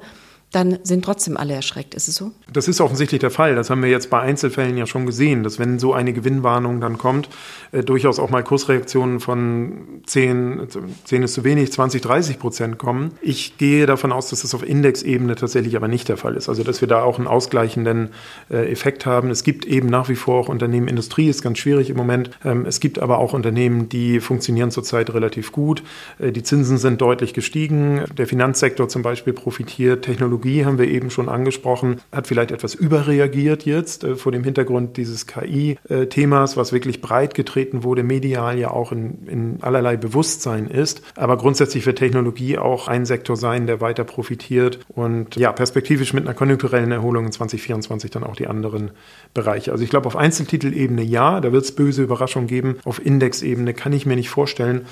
dann sind trotzdem alle erschreckt. Ist es so? Das ist offensichtlich der Fall. Das haben wir jetzt bei Einzelfällen ja schon gesehen, dass wenn so eine Gewinnwarnung dann kommt, äh, durchaus auch mal Kursreaktionen von 10, 10 ist zu wenig, 20, 30 Prozent kommen. Ich gehe davon aus, dass das auf Indexebene tatsächlich aber nicht der Fall ist. Also dass wir da auch einen ausgleichenden äh, Effekt haben. Es gibt eben nach wie vor auch Unternehmen, Industrie ist ganz schwierig im Moment. Ähm, es gibt aber auch Unternehmen, die funktionieren zurzeit relativ gut. Äh, die Zinsen sind deutlich gestiegen. Der Finanzsektor zum Beispiel profitiert. Technologie Technologie haben wir eben schon angesprochen, hat vielleicht etwas überreagiert jetzt äh, vor dem Hintergrund dieses KI-Themas, was wirklich breit getreten wurde, medial ja auch in, in allerlei Bewusstsein ist. Aber grundsätzlich wird Technologie auch ein Sektor sein, der weiter profitiert und ja, perspektivisch mit einer konjunkturellen Erholung in 2024 dann auch die anderen Bereiche. Also ich glaube, auf Einzeltitelebene ja, da wird es böse Überraschungen geben. Auf Indexebene kann ich mir nicht vorstellen,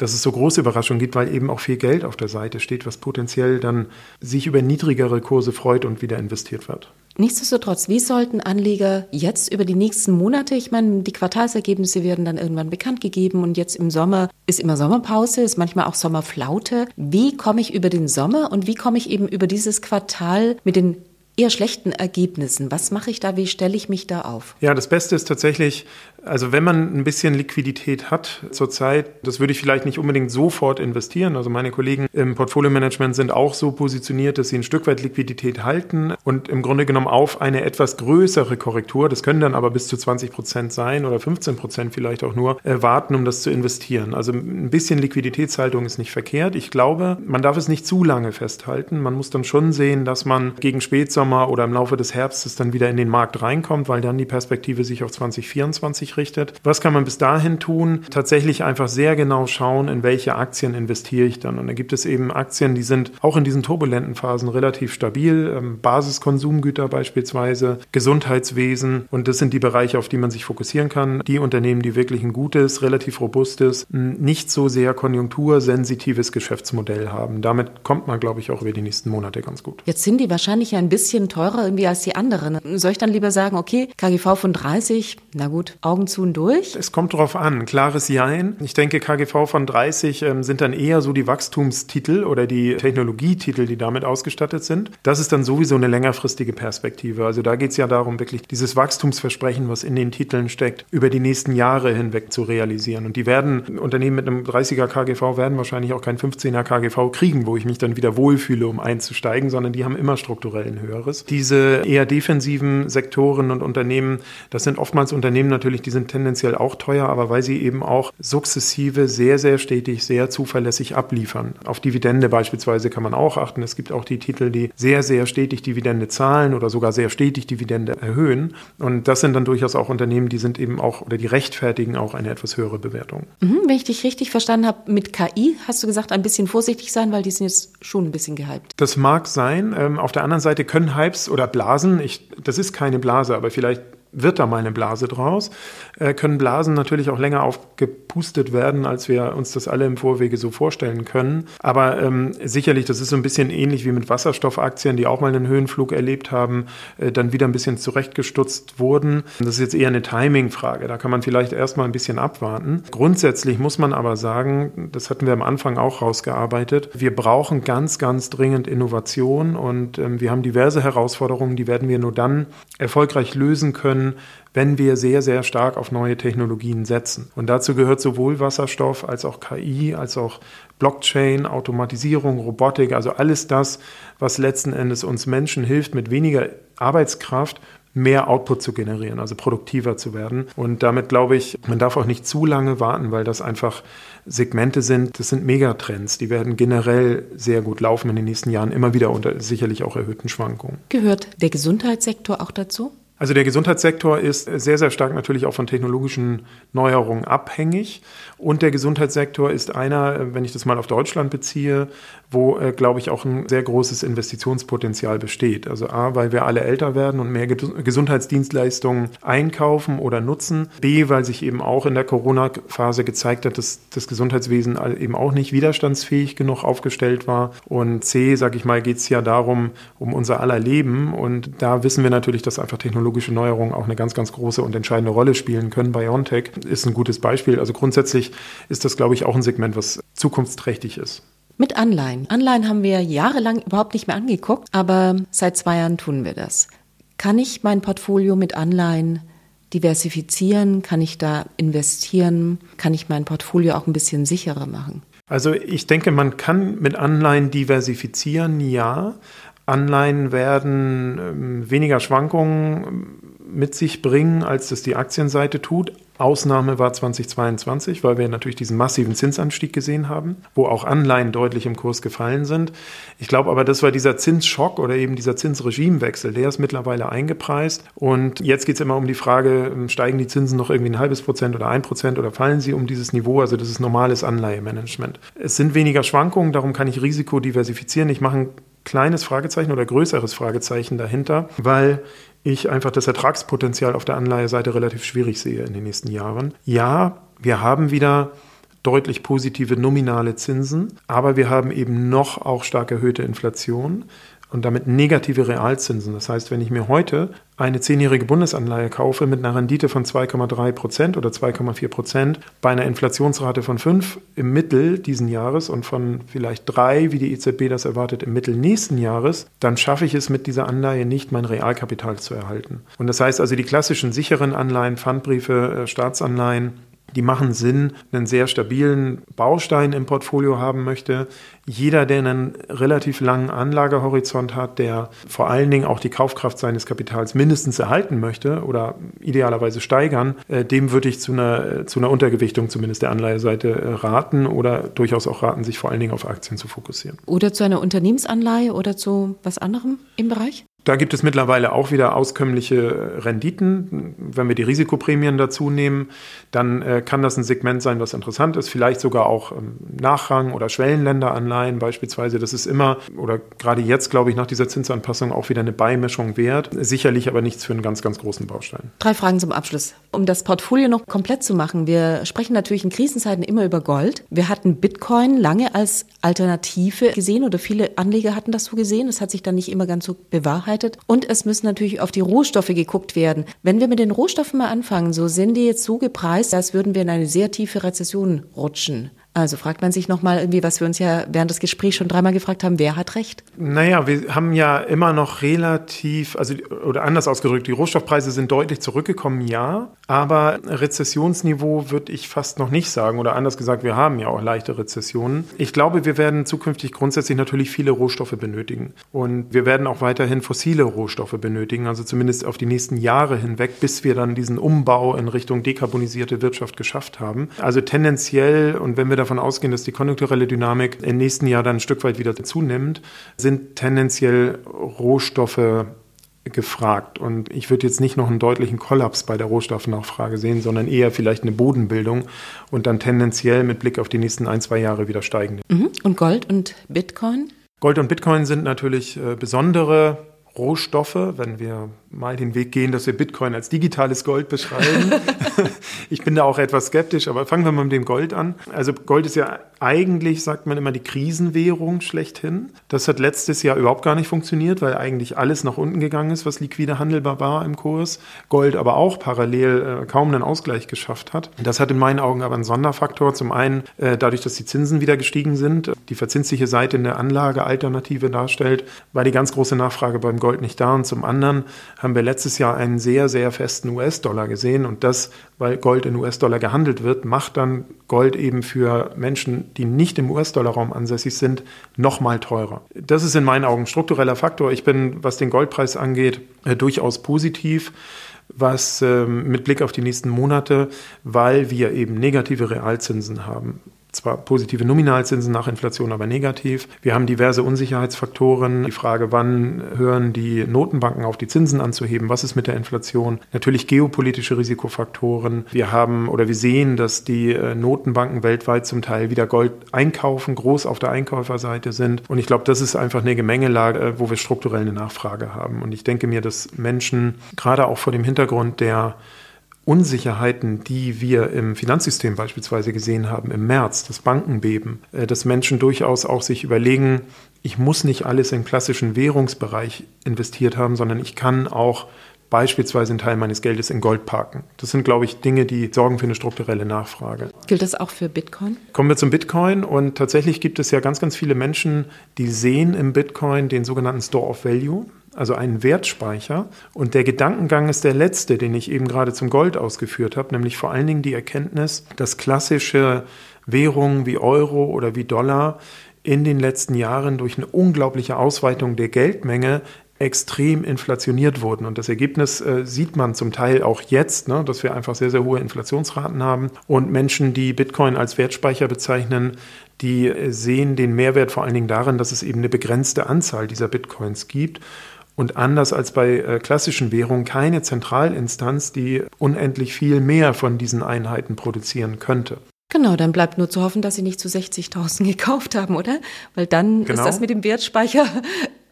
dass es so große Überraschungen gibt, weil eben auch viel Geld auf der Seite steht, was potenziell dann sich über niedrigere Kurse freut und wieder investiert wird. Nichtsdestotrotz, wie sollten Anleger jetzt über die nächsten Monate, ich meine, die Quartalsergebnisse werden dann irgendwann bekannt gegeben und jetzt im Sommer ist immer Sommerpause, ist manchmal auch Sommerflaute. Wie komme ich über den Sommer und wie komme ich eben über dieses Quartal mit den eher schlechten Ergebnissen. Was mache ich da? Wie stelle ich mich da auf? Ja, das Beste ist tatsächlich, also wenn man ein bisschen Liquidität hat zurzeit, das würde ich vielleicht nicht unbedingt sofort investieren. Also meine Kollegen im Portfolio-Management sind auch so positioniert, dass sie ein Stück weit Liquidität halten und im Grunde genommen auf eine etwas größere Korrektur, das können dann aber bis zu 20 Prozent sein oder 15 Prozent vielleicht auch nur, äh, warten, um das zu investieren. Also ein bisschen Liquiditätshaltung ist nicht verkehrt. Ich glaube, man darf es nicht zu lange festhalten. Man muss dann schon sehen, dass man gegen Spätsommer oder im Laufe des Herbstes dann wieder in den Markt reinkommt, weil dann die Perspektive sich auf 2024 sich richtet. Was kann man bis dahin tun? Tatsächlich einfach sehr genau schauen, in welche Aktien investiere ich dann. Und da gibt es eben Aktien, die sind auch in diesen turbulenten Phasen relativ stabil. Ähm, Basiskonsumgüter beispielsweise, Gesundheitswesen. Und das sind die Bereiche, auf die man sich fokussieren kann. Die Unternehmen, die wirklich ein gutes, relativ robustes, nicht so sehr konjunktursensitives Geschäftsmodell haben. Damit kommt man, glaube ich, auch über die nächsten Monate ganz gut. Jetzt sind die wahrscheinlich ein bisschen teurer irgendwie als die anderen. Soll ich dann lieber sagen, okay, KGV von 30, na gut, Augen Augen zu und durch? Es kommt darauf an. Klares Jein. Ich denke, KGV von 30 ähm, sind dann eher so die Wachstumstitel oder die Technologietitel, die damit ausgestattet sind. Das ist dann sowieso eine längerfristige Perspektive. Also da geht es ja darum, wirklich dieses Wachstumsversprechen, was in den Titeln steckt, über die nächsten Jahre hinweg zu realisieren. Und die werden, Unternehmen mit einem 30er KGV werden wahrscheinlich auch kein 15er KGV kriegen, wo ich mich dann wieder wohlfühle, um einzusteigen, sondern die haben immer strukturell ein höheres. Diese eher defensiven Sektoren und Unternehmen, das sind oftmals Unternehmen natürlich, die die sind tendenziell auch teuer, aber weil sie eben auch sukzessive sehr, sehr stetig, sehr zuverlässig abliefern. Auf Dividende beispielsweise kann man auch achten. Es gibt auch die Titel, die sehr, sehr stetig Dividende zahlen oder sogar sehr stetig Dividende erhöhen. Und das sind dann durchaus auch Unternehmen, die sind eben auch oder die rechtfertigen auch eine etwas höhere Bewertung. Mhm, wenn ich dich richtig verstanden habe, mit KI hast du gesagt, ein bisschen vorsichtig sein, weil die sind jetzt schon ein bisschen gehypt. Das mag sein. Ähm, auf der anderen Seite können Hypes oder Blasen, ich, das ist keine Blase, aber vielleicht wird da mal eine Blase draus, äh, können Blasen natürlich auch länger aufgepustet werden, als wir uns das alle im Vorwege so vorstellen können. Aber ähm, sicherlich, das ist so ein bisschen ähnlich wie mit Wasserstoffaktien, die auch mal einen Höhenflug erlebt haben, äh, dann wieder ein bisschen zurechtgestutzt wurden. Das ist jetzt eher eine Timing-Frage. Da kann man vielleicht erstmal ein bisschen abwarten. Grundsätzlich muss man aber sagen, das hatten wir am Anfang auch rausgearbeitet, wir brauchen ganz, ganz dringend Innovation und ähm, wir haben diverse Herausforderungen, die werden wir nur dann erfolgreich lösen können, können, wenn wir sehr, sehr stark auf neue Technologien setzen. Und dazu gehört sowohl Wasserstoff als auch KI, als auch Blockchain, Automatisierung, Robotik, also alles das, was letzten Endes uns Menschen hilft, mit weniger Arbeitskraft mehr Output zu generieren, also produktiver zu werden. Und damit glaube ich, man darf auch nicht zu lange warten, weil das einfach Segmente sind, das sind Megatrends, die werden generell sehr gut laufen in den nächsten Jahren, immer wieder unter sicherlich auch erhöhten Schwankungen. Gehört der Gesundheitssektor auch dazu? Also der Gesundheitssektor ist sehr, sehr stark natürlich auch von technologischen Neuerungen abhängig. Und der Gesundheitssektor ist einer, wenn ich das mal auf Deutschland beziehe, wo, äh, glaube ich, auch ein sehr großes Investitionspotenzial besteht. Also A, weil wir alle älter werden und mehr Gesundheitsdienstleistungen einkaufen oder nutzen. B, weil sich eben auch in der Corona-Phase gezeigt hat, dass das Gesundheitswesen eben auch nicht widerstandsfähig genug aufgestellt war. Und C, sage ich mal, geht es ja darum, um unser aller Leben. Und da wissen wir natürlich, dass einfach technologische Neuerungen auch eine ganz, ganz große und entscheidende Rolle spielen können. BioNTech ist ein gutes Beispiel. Also grundsätzlich ist das, glaube ich, auch ein Segment, was zukunftsträchtig ist. Mit Anleihen. Anleihen haben wir jahrelang überhaupt nicht mehr angeguckt, aber seit zwei Jahren tun wir das. Kann ich mein Portfolio mit Anleihen diversifizieren? Kann ich da investieren? Kann ich mein Portfolio auch ein bisschen sicherer machen? Also ich denke, man kann mit Anleihen diversifizieren, ja. Anleihen werden ähm, weniger Schwankungen ähm, mit sich bringen, als das die Aktienseite tut. Ausnahme war 2022, weil wir natürlich diesen massiven Zinsanstieg gesehen haben, wo auch Anleihen deutlich im Kurs gefallen sind. Ich glaube aber, das war dieser Zinsschock oder eben dieser Zinsregimewechsel, der ist mittlerweile eingepreist. Und jetzt geht es immer um die Frage, ähm, steigen die Zinsen noch irgendwie ein halbes Prozent oder ein Prozent oder fallen sie um dieses Niveau? Also das ist normales Anleihemanagement. Es sind weniger Schwankungen, darum kann ich Risiko diversifizieren. Ich mache ein kleines Fragezeichen oder größeres Fragezeichen dahinter, weil ich einfach das Ertragspotenzial auf der Anleiheseite relativ schwierig sehe in den nächsten Jahren. Ja, wir haben wieder deutlich positive nominale Zinsen, aber wir haben eben noch auch stark erhöhte Inflation und damit negative Realzinsen. Das heißt, wenn ich mir heute eine zehnjährige Bundesanleihe kaufe mit einer Rendite von 2,3 Prozent oder 2,4 Prozent bei einer Inflationsrate von 5 im Mittel diesen Jahres und von vielleicht 3, wie die EZB das erwartet, im Mittel nächsten Jahres, dann schaffe ich es mit dieser Anleihe nicht, mein Realkapital zu erhalten. Und das heißt also, die klassischen sicheren Anleihen, Pfandbriefe, äh, Staatsanleihen, die machen Sinn, einen sehr stabilen Baustein im Portfolio haben möchte. Jeder, der einen relativ langen Anlagehorizont hat, der vor allen Dingen auch die Kaufkraft seines Kapitals mindestens erhalten möchte oder idealerweise steigern, äh, dem würde ich zu einer, zu einer Untergewichtung zumindest der Anleiheseite äh, raten oder durchaus auch raten, sich vor allen Dingen auf Aktien zu fokussieren. Oder zu einer Unternehmensanleihe oder zu was anderem im Bereich? Da gibt es mittlerweile auch wieder auskömmliche Renditen. Wenn wir die Risikoprämien dazu nehmen, dann äh, kann das ein Segment sein, was interessant ist. Vielleicht sogar auch ähm, Nachrang- oder Schwellenländeranleihen beispielsweise. Das ist immer oder gerade jetzt, glaube ich, nach dieser Zinsanpassung auch wieder eine Beimischung wert. Sicherlich aber nichts für einen ganz, ganz großen Baustein. Drei Fragen zum Abschluss. Um das Portfolio noch komplett zu machen. Wir sprechen natürlich in Krisenzeiten immer über Gold. Wir hatten Bitcoin lange als Alternative gesehen oder viele Anleger hatten das so gesehen. Das hat sich dann nicht immer ganz so bewahrheitet bearbeitet. Und es müssen natürlich auf die Rohstoffe geguckt werden. Wenn wir mit den Rohstoffen mal anfangen, so sind die jetzt so gepreist, als würden wir in eine sehr tiefe Rezession rutschen. Also fragt man sich nochmal irgendwie, was wir uns ja während des Gesprächs schon dreimal gefragt haben, wer hat recht? Naja, wir haben ja immer noch relativ, also oder anders ausgedrückt, die Rohstoffpreise sind deutlich zurückgekommen, ja, aber Rezessionsniveau würde ich fast noch nicht sagen oder anders gesagt, wir haben ja auch leichte Rezessionen. Ich glaube, wir werden zukünftig grundsätzlich natürlich viele Rohstoffe benötigen und wir werden auch weiterhin fossile Rohstoffe benötigen, also zumindest auf die nächsten Jahre hinweg, bis wir dann diesen Umbau in Richtung dekarbonisierte Wirtschaft geschafft haben. Also tendenziell und wenn wir davon ausgehen, dass die konjunkturelle Dynamik im nächsten Jahr dann ein Stück weit wieder zunimmt, sind tendenziell Rohstoffe gefragt. Und ich würde jetzt nicht noch einen deutlichen Kollaps bei der Rohstoffnachfrage sehen, sondern eher vielleicht eine Bodenbildung und dann tendenziell mit Blick auf die nächsten ein, zwei Jahre wieder steigende. Mhm. Und Gold und Bitcoin? Gold und Bitcoin sind natürlich äh, besondere Rohstoffe, wenn wir mal den Weg gehen, dass wir Bitcoin als digitales Gold beschreiben. ich bin da auch etwas skeptisch, aber fangen wir mal mit dem Gold an. Also Gold ist ja eigentlich, sagt man immer, die Krisenwährung schlechthin. Das hat letztes Jahr überhaupt gar nicht funktioniert, weil eigentlich alles nach unten gegangen ist, was liquide handelbar war im Kurs. Gold aber auch parallel äh, kaum einen Ausgleich geschafft hat. Das hat in meinen Augen aber einen Sonderfaktor. Zum einen äh, dadurch, dass die Zinsen wieder gestiegen sind, die verzinsliche Seite in der Anlagealternative darstellt, war die ganz große Nachfrage beim Gold nicht da. Und zum anderen haben wir letztes Jahr einen sehr, sehr festen US-Dollar gesehen. Und das, weil Gold in US-Dollar gehandelt wird, macht dann Gold eben für Menschen, die nicht im US-Dollar-Raum ansässig sind, nochmal teurer. Das ist in meinen Augen ein struktureller Faktor. Ich bin, was den Goldpreis angeht, äh, durchaus positiv was ähm, mit Blick auf die nächsten Monate, weil wir eben negative Realzinsen haben. Zwar positive Nominalzinsen nach Inflation, aber negativ. Wir haben diverse Unsicherheitsfaktoren. Die Frage, wann hören die Notenbanken auf, die Zinsen anzuheben? Was ist mit der Inflation? Natürlich geopolitische Risikofaktoren. Wir haben oder wir sehen, dass die äh, Notenbanken weltweit zum Teil wieder Gold einkaufen, groß auf der Einkäuferseite sind. Und ich glaube, das ist einfach eine Gemengelage, äh, wo wir strukturell eine Nachfrage haben. Und ich denke mir, dass Menschen gerade auch vor dem Hintergrund der Unsicherheiten, die wir im Finanzsystem beispielsweise gesehen haben im März, das Bankenbeben, äh, dass Menschen durchaus auch sich überlegen, ich muss nicht alles im klassischen Währungsbereich investiert haben, sondern ich kann auch beispielsweise einen Teil meines Geldes in Gold parken. Das sind, glaube ich, Dinge, die sorgen für eine strukturelle Nachfrage. Gilt das auch für Bitcoin? Kommen wir zum Bitcoin und tatsächlich gibt es ja ganz, ganz viele Menschen, die sehen im Bitcoin den sogenannten Store of Value also einen Wertspeicher. Und der Gedankengang ist der letzte, den ich eben gerade zum Gold ausgeführt habe, nämlich vor allen Dingen die Erkenntnis, dass klassische Währungen wie Euro oder wie Dollar in den letzten Jahren durch eine unglaubliche Ausweitung der Geldmenge extrem inflationiert wurden. Und das Ergebnis äh, sieht man zum Teil auch jetzt, ne, dass wir einfach sehr, sehr hohe Inflationsraten haben. Und Menschen, die Bitcoin als Wertspeicher bezeichnen, die äh, sehen den Mehrwert vor allen Dingen darin, dass es eben eine begrenzte Anzahl dieser Bitcoins gibt und anders als bei äh, klassischen Währungen keine Zentralinstanz, die unendlich viel mehr von diesen Einheiten produzieren könnte. Genau, dann bleibt nur zu hoffen, dass Sie nicht zu 60.000 gekauft haben, oder? Weil dann genau. ist das mit dem Wertspeicher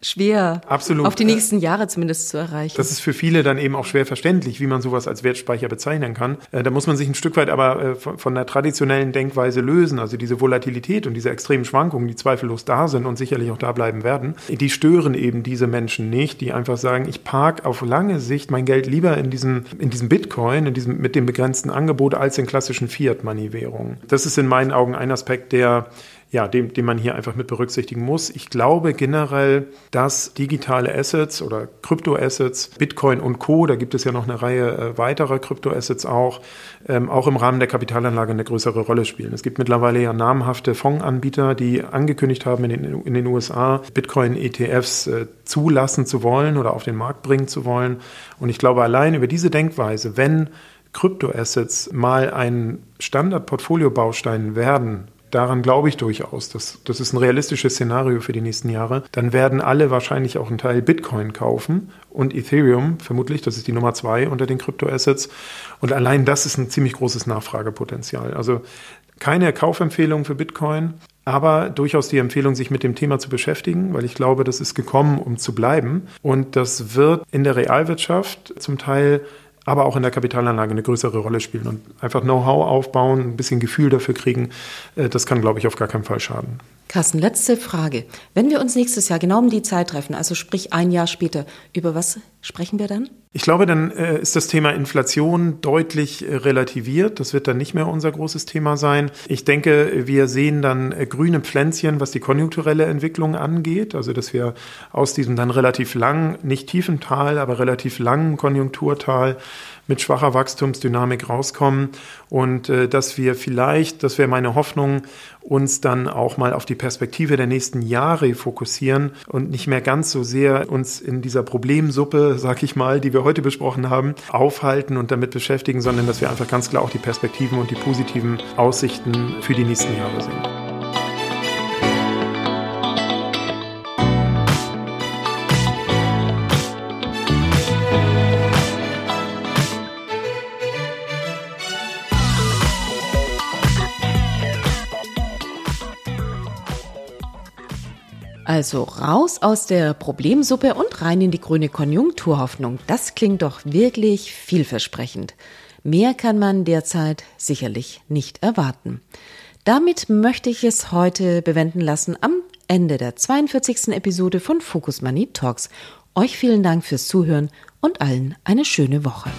schwer Absolut. auf die nächsten Jahre zumindest zu erreichen. Das ist für viele dann eben auch schwer verständlich, wie man sowas als Wertspeicher bezeichnen kann. Äh, da muss man sich ein Stück weit aber äh, von der traditionellen Denkweise lösen. Also diese Volatilität und diese extremen Schwankungen, die zweifellos da sind und sicherlich auch da bleiben werden, die stören eben diese Menschen nicht, die einfach sagen, ich park auf lange Sicht mein Geld lieber in diesem, in diesem Bitcoin, in diesem, mit dem begrenzten Angebot als in klassischen Fiat-Money-Währungen. Das ist in meinen Augen ein Aspekt, der ja, den, den man hier einfach mit berücksichtigen muss. Ich glaube generell, dass digitale Assets oder Kryptoassets, Bitcoin und Co., da gibt es ja noch eine Reihe äh, weiterer Kryptoassets auch, ähm, auch im Rahmen der Kapitalanlage eine größere Rolle spielen. Es gibt mittlerweile ja namhafte Fondsanbieter, die angekündigt haben, in den, in den USA Bitcoin-ETFs äh, zulassen zu wollen oder auf den Markt bringen zu wollen. Und ich glaube, allein über diese Denkweise, wenn Kryptoassets mal ein Standard-Portfolio-Baustein werden, Daran glaube ich durchaus. Das, das ist ein realistisches Szenario für die nächsten Jahre. Dann werden alle wahrscheinlich auch einen Teil Bitcoin kaufen und Ethereum, vermutlich, das ist die Nummer zwei unter den Kryptoassets. Und allein das ist ein ziemlich großes Nachfragepotenzial. Also keine Kaufempfehlung für Bitcoin, aber durchaus die Empfehlung, sich mit dem Thema zu beschäftigen, weil ich glaube, das ist gekommen, um zu bleiben. Und das wird in der Realwirtschaft zum Teil aber auch in der Kapitalanlage eine größere Rolle spielen und einfach Know-how aufbauen, ein bisschen Gefühl dafür kriegen, äh, das kann, glaube ich, auf gar keinen Fall schaden. Carsten, letzte Frage. Wenn wir uns nächstes Jahr genau um die Zeit treffen, also sprich ein Jahr später, über was sprechen wir dann? Ich glaube, dann äh, ist das Thema Inflation deutlich äh, relativiert. Das wird dann nicht mehr unser großes Thema sein. Ich denke, wir sehen dann äh, grüne Pflänzchen, was die konjunkturelle Entwicklung angeht. Also, dass wir aus diesem dann relativ langen, nicht tiefen Tal, aber relativ langen Konjunkturtal mit schwacher Wachstumsdynamik rauskommen und äh, dass wir vielleicht, das wäre meine Hoffnung, uns dann auch mal auf die Perspektive der nächsten Jahre fokussieren und nicht mehr ganz so sehr uns in dieser Problemsuppe, sag ich mal, die wir heute besprochen haben, aufhalten und damit beschäftigen, sondern dass wir einfach ganz klar auch die Perspektiven und die positiven Aussichten für die nächsten Jahre sehen. Also raus aus der Problemsuppe und rein in die grüne Konjunkturhoffnung. Das klingt doch wirklich vielversprechend. Mehr kann man derzeit sicherlich nicht erwarten. Damit möchte ich es heute bewenden lassen am Ende der 42. Episode von Focus Money Talks. Euch vielen Dank fürs Zuhören und allen eine schöne Woche.